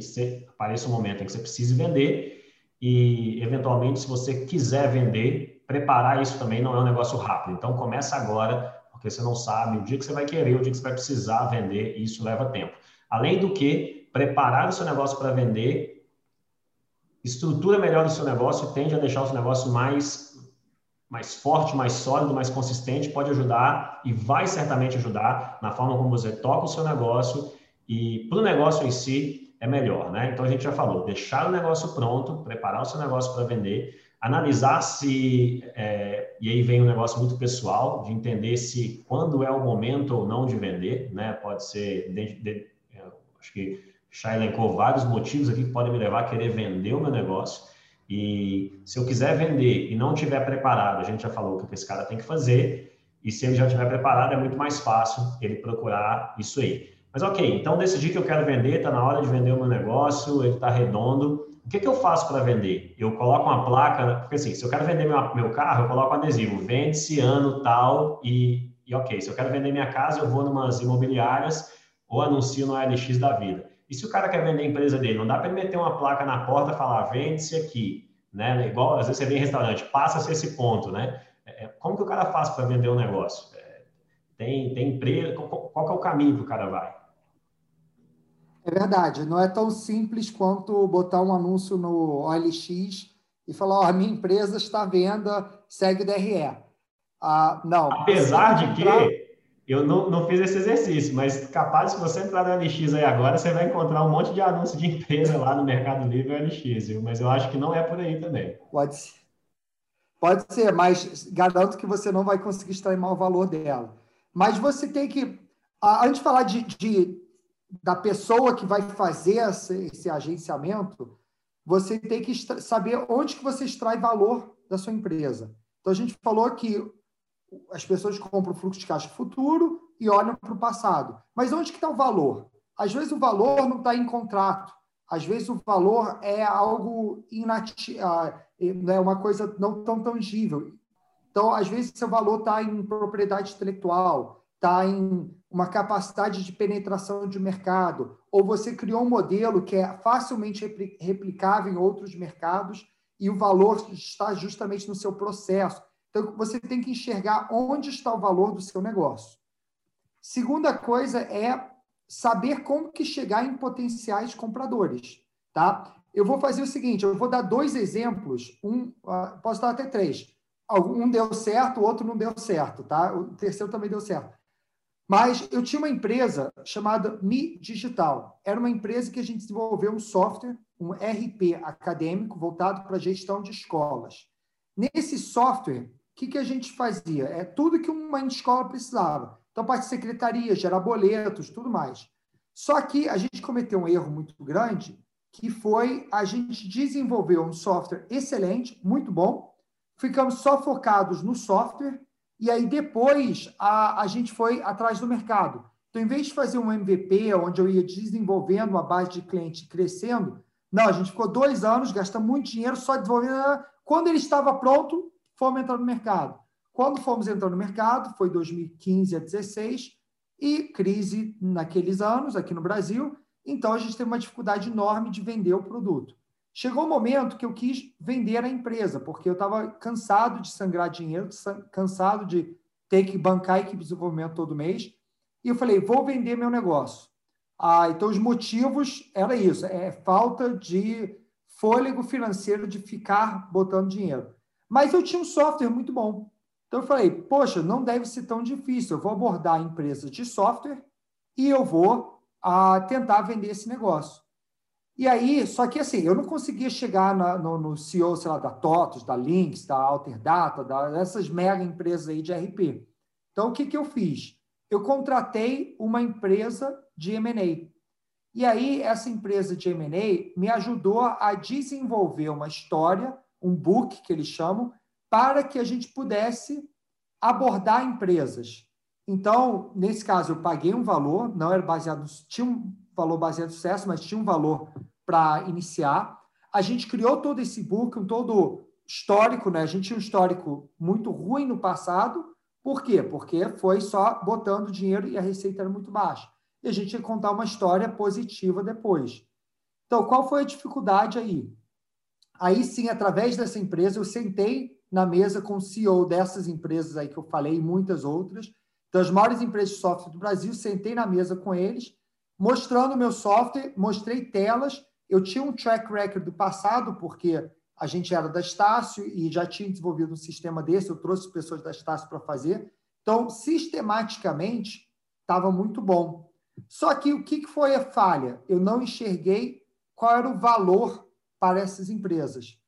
apareça um momento em que você precise vender e, eventualmente, se você quiser vender, preparar isso também não é um negócio rápido. Então, começa agora, porque você não sabe o dia que você vai querer, o dia que você vai precisar vender, e isso leva tempo. Além do que, preparar o seu negócio para vender, estrutura melhor o seu negócio tende a deixar o seu negócio mais mais forte, mais sólido, mais consistente, pode ajudar e vai certamente ajudar na forma como você toca o seu negócio e para o negócio em si é melhor, né? Então a gente já falou, deixar o negócio pronto, preparar o seu negócio para vender, analisar se é, e aí vem um negócio muito pessoal de entender se quando é o momento ou não de vender, né? Pode ser, de, de, acho que já elencou vários motivos aqui que podem me levar a querer vender o meu negócio E se eu quiser vender e não tiver preparado, a gente já falou o que esse cara tem que fazer, e se ele já tiver preparado, é muito mais fácil ele procurar isso aí. Mas ok, então decidi que eu quero vender, está na hora de vender o meu negócio, ele está redondo. O que, que eu faço para vender? Eu coloco uma placa, porque assim, se eu quero vender meu, meu carro, eu coloco um adesivo, vende-se ano tal e, e ok. Se eu quero vender minha casa, eu vou numas imobiliárias ou anuncio no OLX da vida. E se o cara quer vender a empresa dele, não dá para ele meter uma placa na porta e falar, vende-se aqui, né? Igual, às vezes você vem em restaurante, passa-se esse ponto, né? É, é, como que o cara faz para vender um negócio? É, tem, tem empresa, qual, qual é o caminho que o cara vai? É verdade, não é tão simples quanto botar um anúncio no OLX e falar: oh, a minha empresa está à venda, segue o DRE. Ah, não. Apesar de que eu não, não fiz esse exercício, mas capaz, se você entrar no OLX aí agora, você vai encontrar um monte de anúncio de empresa lá no Mercado Livre e OLX, viu? mas eu acho que não é por aí também. Pode ser. Pode ser, mas garanto que você não vai conseguir extrair o valor dela. Mas você tem que. Antes de falar de, de da pessoa que vai fazer esse, agenciamento, você tem que saber onde que você extrai valor da sua empresa. Então, a gente falou que as pessoas compram o fluxo de caixa futuro e olham para o passado. Mas onde que está o valor? Às vezes o valor não está em contrato. Às vezes o valor é algo inati é né, uma coisa não tão tangível. Então, às vezes, seu valor está em propriedade intelectual, está em uma capacidade de penetração de mercado, ou você criou um modelo que é facilmente replicável em outros mercados e o valor está justamente no seu processo. Então, você tem que enxergar onde está o valor do seu negócio. Segunda coisa é saber como que chegar em potenciais compradores, tá? Eu vou fazer o seguinte, eu vou dar dois exemplos, um, uh, posso dar até três. Um deu certo, o outro não deu certo, tá? O terceiro também deu certo. Mas eu tinha uma empresa chamada Mi Digital. Era uma empresa que a gente desenvolveu um software, um RP acadêmico voltado para gestão de escolas. Nesse software, o que, que a gente fazia? É tudo que uma escola precisava. Então, parte de secretaria, gerar boletos, tudo mais. Só que a gente cometeu um erro muito grande, que foi a gente desenvolver um software excelente, muito bom, ficamos só focados no software e aí depois a, a gente foi atrás do mercado. Então, em vez de fazer um MVP, onde eu ia desenvolvendo uma base de cliente crescendo, não, a gente ficou dois anos, gastando muito dinheiro só desenvolvendo. Quando ele estava pronto, fomos entrar no mercado. Quando fomos entrar no mercado, foi 2015 a 2016, e crise naqueles anos aqui no Brasil, então a gente teve uma dificuldade enorme de vender o produto. Chegou o um momento que eu quis vender a empresa, porque eu estava cansado de sangrar dinheiro, cansado de ter que bancar a equipe de desenvolvimento todo mês. E eu falei, vou vender meu negócio. Ah, então, os motivos era isso: é falta de fôlego financeiro de ficar botando dinheiro. Mas eu tinha um software muito bom. Então, eu falei, poxa, não deve ser tão difícil. Eu vou abordar empresas de software e eu vou ah, tentar vender esse negócio. E aí, só que assim, eu não conseguia chegar na, no, no, CEO, sei lá, da TOTOS, da Lynx, da Alterdata, da, dessas mega empresas aí de RP. Então, o que, que eu fiz? Eu contratei uma empresa de M&A. E aí, essa empresa de M&A me ajudou a desenvolver uma história, um book, que eles chamam, para que a gente pudesse abordar empresas. Então, nesse caso, eu paguei um valor, não era baseado, tinha um valor baseado no sucesso, mas tinha um valor para iniciar. A gente criou todo esse book, um todo histórico, né? A gente tinha um histórico muito ruim no passado. Por quê? Porque foi só botando dinheiro e a receita era muito baixa. E a gente ia contar uma história positiva depois. Então, qual foi a dificuldade aí? Aí sim, através dessa empresa, eu sentei na mesa com o CEO dessas empresas aí que eu falei, e muitas outras, das maiores empresas de software do Brasil, sentei na mesa com eles mostrando o meu software, mostrei telas. Eu tinha um track record do passado, porque a gente era da Estácio e já tinha desenvolvido um sistema desse, eu trouxe pessoas da Estácio para fazer. Então, sistematicamente, estava muito bom. Só que o que foi a falha? Eu não enxerguei qual era o valor para essas empresas.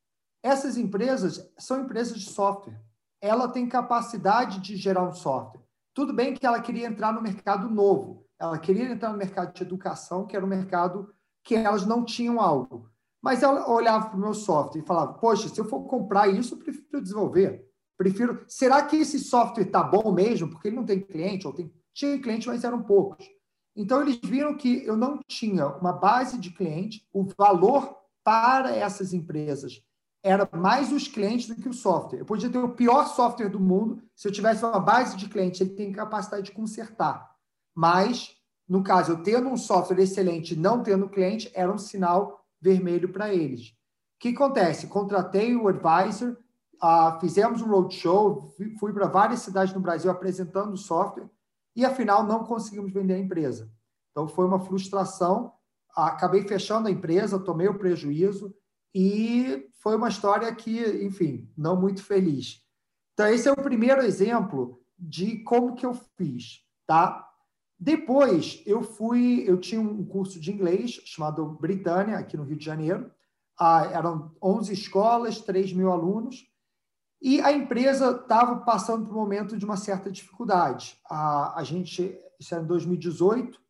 Essas empresas são empresas de software. Ela tem capacidade de gerar um software. Tudo bem que ela queria entrar no mercado novo, ela queria entrar no mercado de educação, que era um mercado que elas não tinham algo. Mas ela olhava para o meu software e falava: Poxa, se eu for comprar isso, eu prefiro desenvolver. Prefiro. Será que esse software está bom mesmo? Porque ele não tem cliente, ou tem... tinha cliente, mas eram poucos. Então, eles viram que eu não tinha uma base de cliente, o valor para essas empresas era mais os clientes do que o software. Eu podia ter o pior software do mundo, se eu tivesse uma base de cliente, ele tem capacidade de consertar. Mas, no caso, eu tendo um software excelente não tendo cliente, era um sinal vermelho para eles. O que acontece? Contratei o advisor, uh, fizemos um roadshow, fui para várias cidades no Brasil apresentando o software e, afinal, não conseguimos vender a empresa. Então, foi uma frustração. Acabei fechando a empresa, tomei o prejuízo e foi uma história que, enfim, não muito feliz. Então, esse é o primeiro exemplo de como que eu fiz, tá? Depois, eu fui, eu tinha um curso de inglês chamado Britânia, aqui no Rio de Janeiro. Ah, eram 11 escolas, 3 mil alunos. E a empresa estava passando por um momento de uma certa dificuldade. A, a gente, isso era em 2018,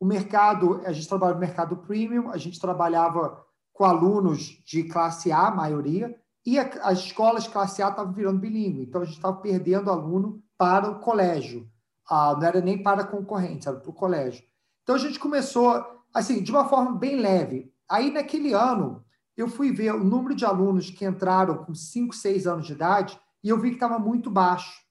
o mercado, a gente trabalhava no mercado premium, a gente trabalhava com alunos de classe A, a maioria, e a, as escolas classe A estavam virando bilíngue, então a gente estava perdendo aluno para o colégio ah, não era nem para concorrentes, era para o colégio. Então a gente começou, assim, de uma forma bem leve. Aí naquele ano, eu fui ver o número de alunos que entraram com 5, 6 anos de idade e eu vi que estava muito baixo.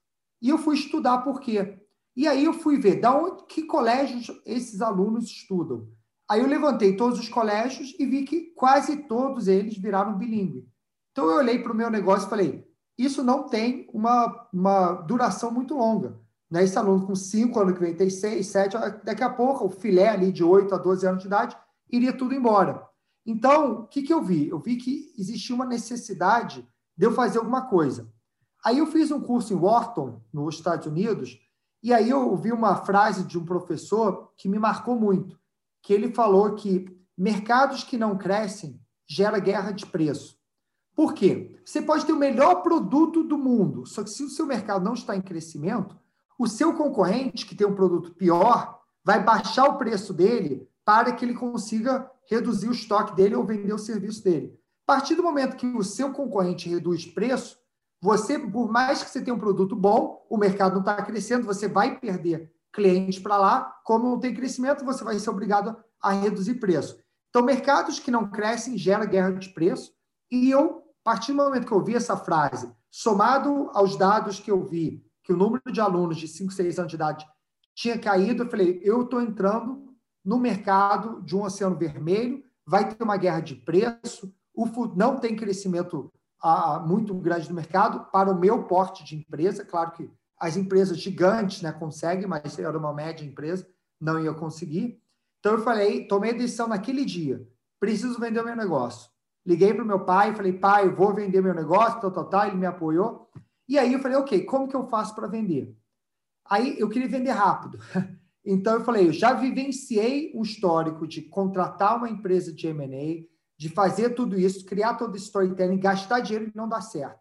E eu fui estudar por quê. E aí eu fui ver da onde, que colégios esses alunos estudam. Aí eu levantei todos os colégios e vi que quase todos eles viraram bilíngue. Então eu olhei para o meu negócio e falei: isso não tem uma, uma duração muito longa. Né? Esse aluno com 5 anos que vem tem 6, 7, daqui a pouco o filé ali de 8 a 12 anos de idade iria tudo embora. Então, o que, que eu vi? Eu vi que existia uma necessidade de eu fazer alguma coisa. Aí eu fiz um curso em Wharton, nos Estados Unidos, e aí eu ouvi uma frase de um professor que me marcou muito, que ele falou que mercados que não crescem gera guerra de preço. Por quê? Você pode ter o melhor produto do mundo, só que se o seu mercado não está em crescimento, o seu concorrente, que tem um produto pior, vai baixar o preço dele para que ele consiga reduzir o estoque dele ou vender o serviço dele. A partir do momento que o seu concorrente reduz preço, você, por mais que você tenha um produto bom, o mercado não está crescendo, você vai perder clientes para lá. Como não tem crescimento, você vai ser obrigado a reduzir preço. Então, mercados que não crescem geram guerra de preço. E eu, a partir do momento que eu vi essa frase, somado aos dados que eu vi que o número de alunos de 5, 6 anos de idade tinha caído, eu falei, eu estou entrando no mercado de um oceano vermelho, vai ter uma guerra de preço, o não tem crescimento ah, muito grande no mercado para o meu porte de empresa. Claro que as empresas gigantes né, conseguem, mas era uma média empresa, não ia conseguir. Então eu falei, tomei a decisão naquele dia, preciso vender o meu negócio. Liguei para o meu pai, falei, pai, eu vou vender meu negócio, tal, tal, tal. Ele me apoiou. E aí eu falei, ok, como que eu faço para vender? Aí eu queria vender rápido. Então eu falei, eu já vivenciei um histórico de contratar uma empresa de M&A, de fazer tudo isso, criar todo esse storytelling, gastar dinheiro e não dar certo.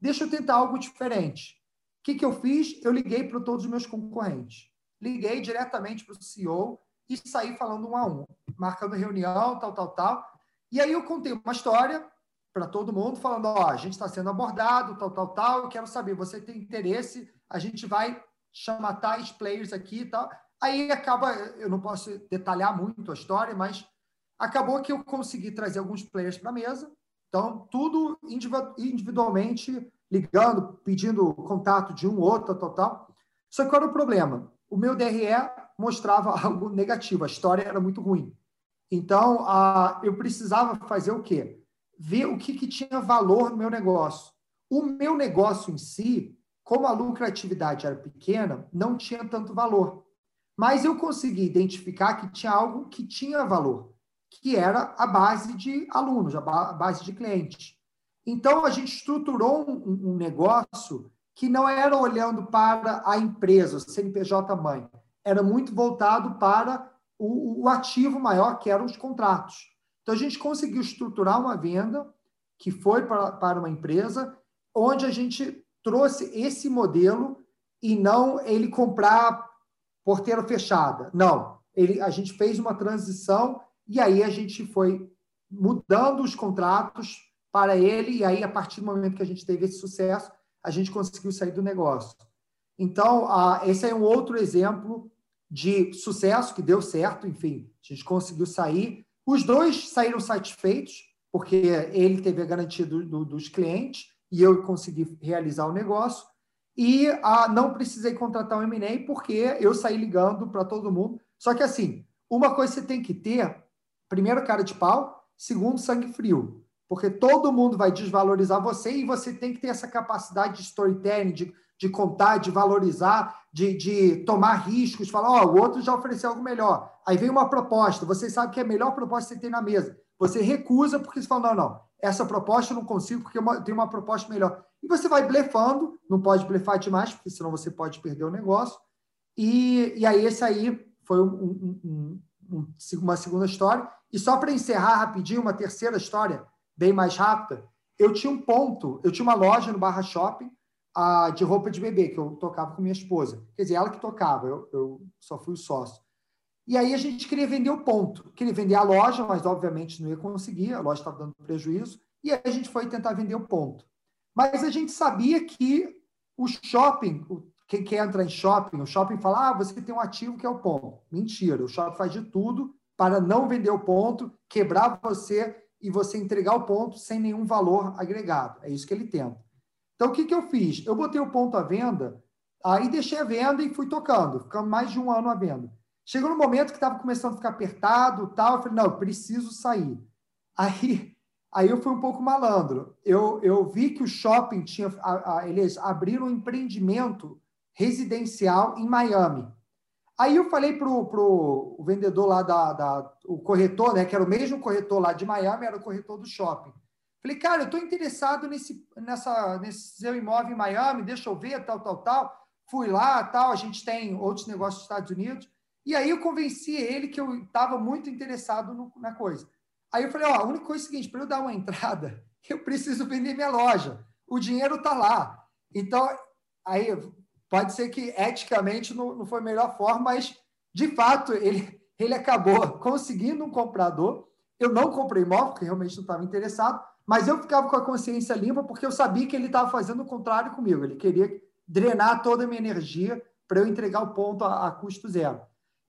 Deixa eu tentar algo diferente. O que, que eu fiz? Eu liguei para todos os meus concorrentes. Liguei diretamente para o CEO e saí falando um a um, marcando reunião, tal, tal, tal. E aí eu contei uma história para todo mundo, falando: ó, a gente está sendo abordado, tal, tal, tal. Eu quero saber, você tem interesse? A gente vai chamar tais players aqui e tal. Aí acaba, eu não posso detalhar muito a história, mas acabou que eu consegui trazer alguns players para a mesa. Então, tudo individualmente, ligando, pedindo contato de um outro, tal, tal. Só que qual era o problema? O meu DRE mostrava algo negativo, a história era muito ruim. Então, a, eu precisava fazer o quê? Ver o que, que tinha valor no meu negócio. O meu negócio em si, como a lucratividade era pequena, não tinha tanto valor. Mas eu consegui identificar que tinha algo que tinha valor, que era a base de alunos, a base de clientes. Então, a gente estruturou um, um negócio que não era olhando para a empresa, o CNPJ mãe, era muito voltado para o, o ativo maior, que eram os contratos. Então, a gente conseguiu estruturar uma venda que foi para, para uma empresa, onde a gente trouxe esse modelo e não ele comprar porteira fechada. Não, ele, a gente fez uma transição e aí a gente foi mudando os contratos para ele, e aí, a partir do momento que a gente teve esse sucesso, a gente conseguiu sair do negócio. Então, esse é um outro exemplo de sucesso que deu certo, enfim, a gente conseguiu sair. Os dois saíram satisfeitos, porque ele teve a garantia do, do, dos clientes e eu consegui realizar o negócio. E ah, não precisei contratar um M&A porque eu saí ligando para todo mundo. Só que assim, uma coisa você tem que ter, primeiro cara de pau, segundo sangue frio, porque todo mundo vai desvalorizar você e você tem que ter essa capacidade de storytelling, de, de contar, de valorizar, de, de tomar riscos, falar, ó, oh, o outro já ofereceu algo melhor. Aí vem uma proposta, você sabe que é a melhor proposta que você tem na mesa. Você recusa porque você fala, não, não, essa proposta eu não consigo porque eu tenho uma proposta melhor. E você vai blefando, não pode blefar demais, porque senão você pode perder o negócio. E, e aí, esse aí foi um, um, um, uma segunda história. E só para encerrar rapidinho, uma terceira história, bem mais rápida. Eu tinha um ponto, eu tinha uma loja no Barra Shopping a, de roupa de bebê, que eu tocava com minha esposa. Quer dizer, ela que tocava, eu, eu só fui o sócio. E aí a gente queria vender o ponto, queria vender a loja, mas obviamente não ia conseguir, a loja estava dando prejuízo, e aí a gente foi tentar vender o ponto. Mas a gente sabia que o shopping, quem quer entrar em shopping, o shopping fala: ah, você tem um ativo que é o ponto. Mentira, o shopping faz de tudo para não vender o ponto, quebrar você e você entregar o ponto sem nenhum valor agregado. É isso que ele tenta. Então, o que, que eu fiz? Eu botei o ponto à venda, aí deixei a venda e fui tocando. Ficamos mais de um ano à venda. Chegou no momento que estava começando a ficar apertado, tal, eu falei, não, eu preciso sair. Aí, aí eu fui um pouco malandro. Eu, eu vi que o shopping tinha, a, a, eles abriram um empreendimento residencial em Miami. Aí eu falei para o vendedor lá da, da, o corretor, né, que era o mesmo corretor lá de Miami, era o corretor do shopping. Falei, cara, eu estou interessado nesse, nessa, nesse seu imóvel em Miami, deixa eu ver, tal, tal, tal. Fui lá, tal, a gente tem outros negócios nos Estados Unidos. E aí eu convenci ele que eu estava muito interessado no, na coisa. Aí eu falei, ó, a única coisa é o seguinte, para eu dar uma entrada, eu preciso vender minha loja. O dinheiro está lá. Então, aí pode ser que eticamente não, não foi a melhor forma, mas de fato ele, ele acabou conseguindo um comprador. Eu não comprei imóvel, porque realmente não estava interessado, mas eu ficava com a consciência limpa porque eu sabia que ele estava fazendo o contrário comigo. Ele queria drenar toda a minha energia para eu entregar o ponto a, a custo zero.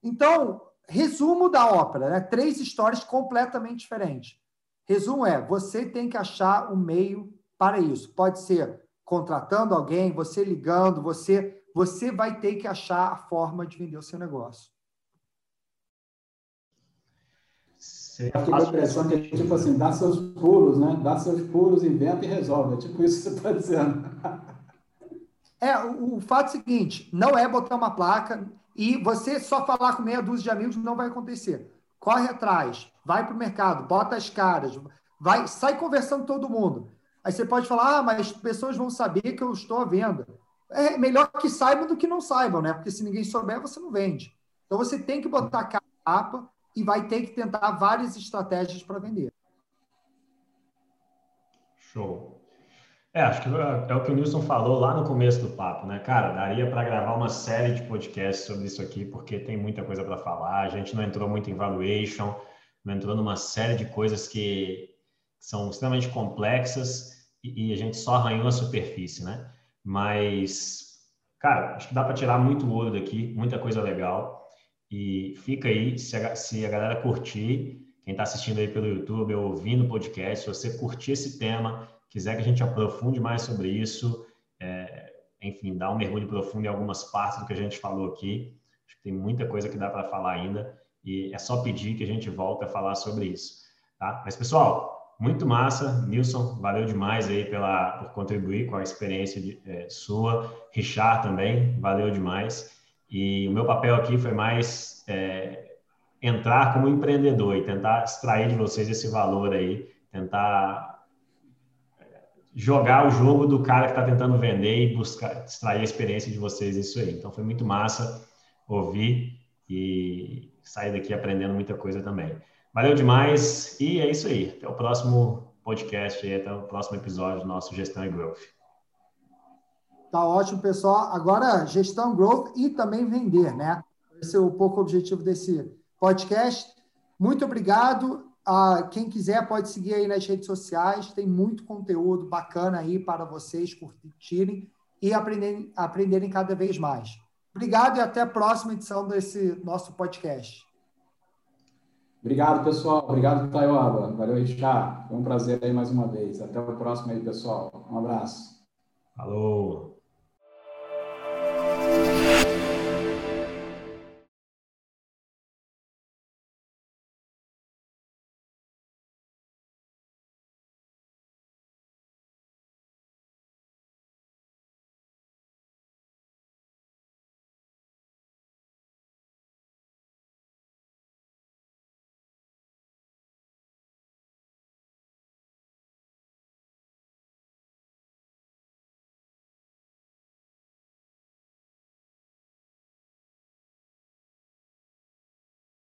Então, resumo da ópera, né? três histórias completamente diferentes. Resumo é: você tem que achar um meio para isso. Pode ser contratando alguém, você ligando, você, você vai ter que achar a forma de vender o seu negócio. Você a impressão que é tipo assim, dá seus pulos, né? Dá seus pulos, inventa e resolve. É tipo isso que você está dizendo. É, o, o fato é o seguinte, não é botar uma placa, e você só falar com meia dúzia de amigos não vai acontecer. Corre atrás, vai para o mercado, bota as caras, vai, sai conversando com todo mundo. Aí você pode falar, ah, mas pessoas vão saber que eu estou à venda. É melhor que saibam do que não saibam, né? Porque se ninguém souber, você não vende. Então você tem que botar a capa e vai ter que tentar várias estratégias para vender. Show. É, acho que é o que o Nilson falou lá no começo do papo, né? Cara, daria para gravar uma série de podcasts sobre isso aqui, porque tem muita coisa para falar. A gente não entrou muito em valuation, não entrou numa série de coisas que são extremamente complexas e, a gente só arranhou a superfície, né? Mas, cara, acho que dá para tirar muito ouro daqui, muita coisa legal. E fica aí, se a, se a galera curtir, quem está assistindo aí pelo YouTube ou ouvindo o podcast, se você curtir esse tema, quiser que a gente aprofunde mais sobre isso, é, enfim, dar um mergulho profundo em algumas partes do que a gente falou aqui, acho que tem muita coisa que dá para falar ainda e é só pedir que a gente volte a falar sobre isso, tá? Mas pessoal, muito massa, Nilson, valeu demais aí pela por contribuir com a experiência de, é, sua, Richard também, valeu demais. E o meu papel aqui foi mais é, entrar como empreendedor e tentar extrair de vocês esse valor aí, tentar jogar o jogo do cara que está tentando vender e buscar extrair a experiência de vocês isso aí. Então foi muito massa ouvir e sair daqui aprendendo muita coisa também. Valeu demais e é isso aí. Até o próximo podcast, até o próximo episódio do nosso Gestão e Growth. Tá ótimo, pessoal. Agora, gestão, growth e também vender, né? Esse é um pouco o objetivo desse podcast. Muito obrigado. ah, quem quiser pode seguir aí nas redes sociais, tem muito conteúdo bacana aí para vocês curtirem e aprenderem, aprenderem cada vez mais. Obrigado e até a próxima edição desse nosso podcast. Obrigado, pessoal. Obrigado, Taioba. Valeu, Richard. Foi um prazer aí mais uma vez. Até o próximo aí, pessoal. Um abraço. Falou.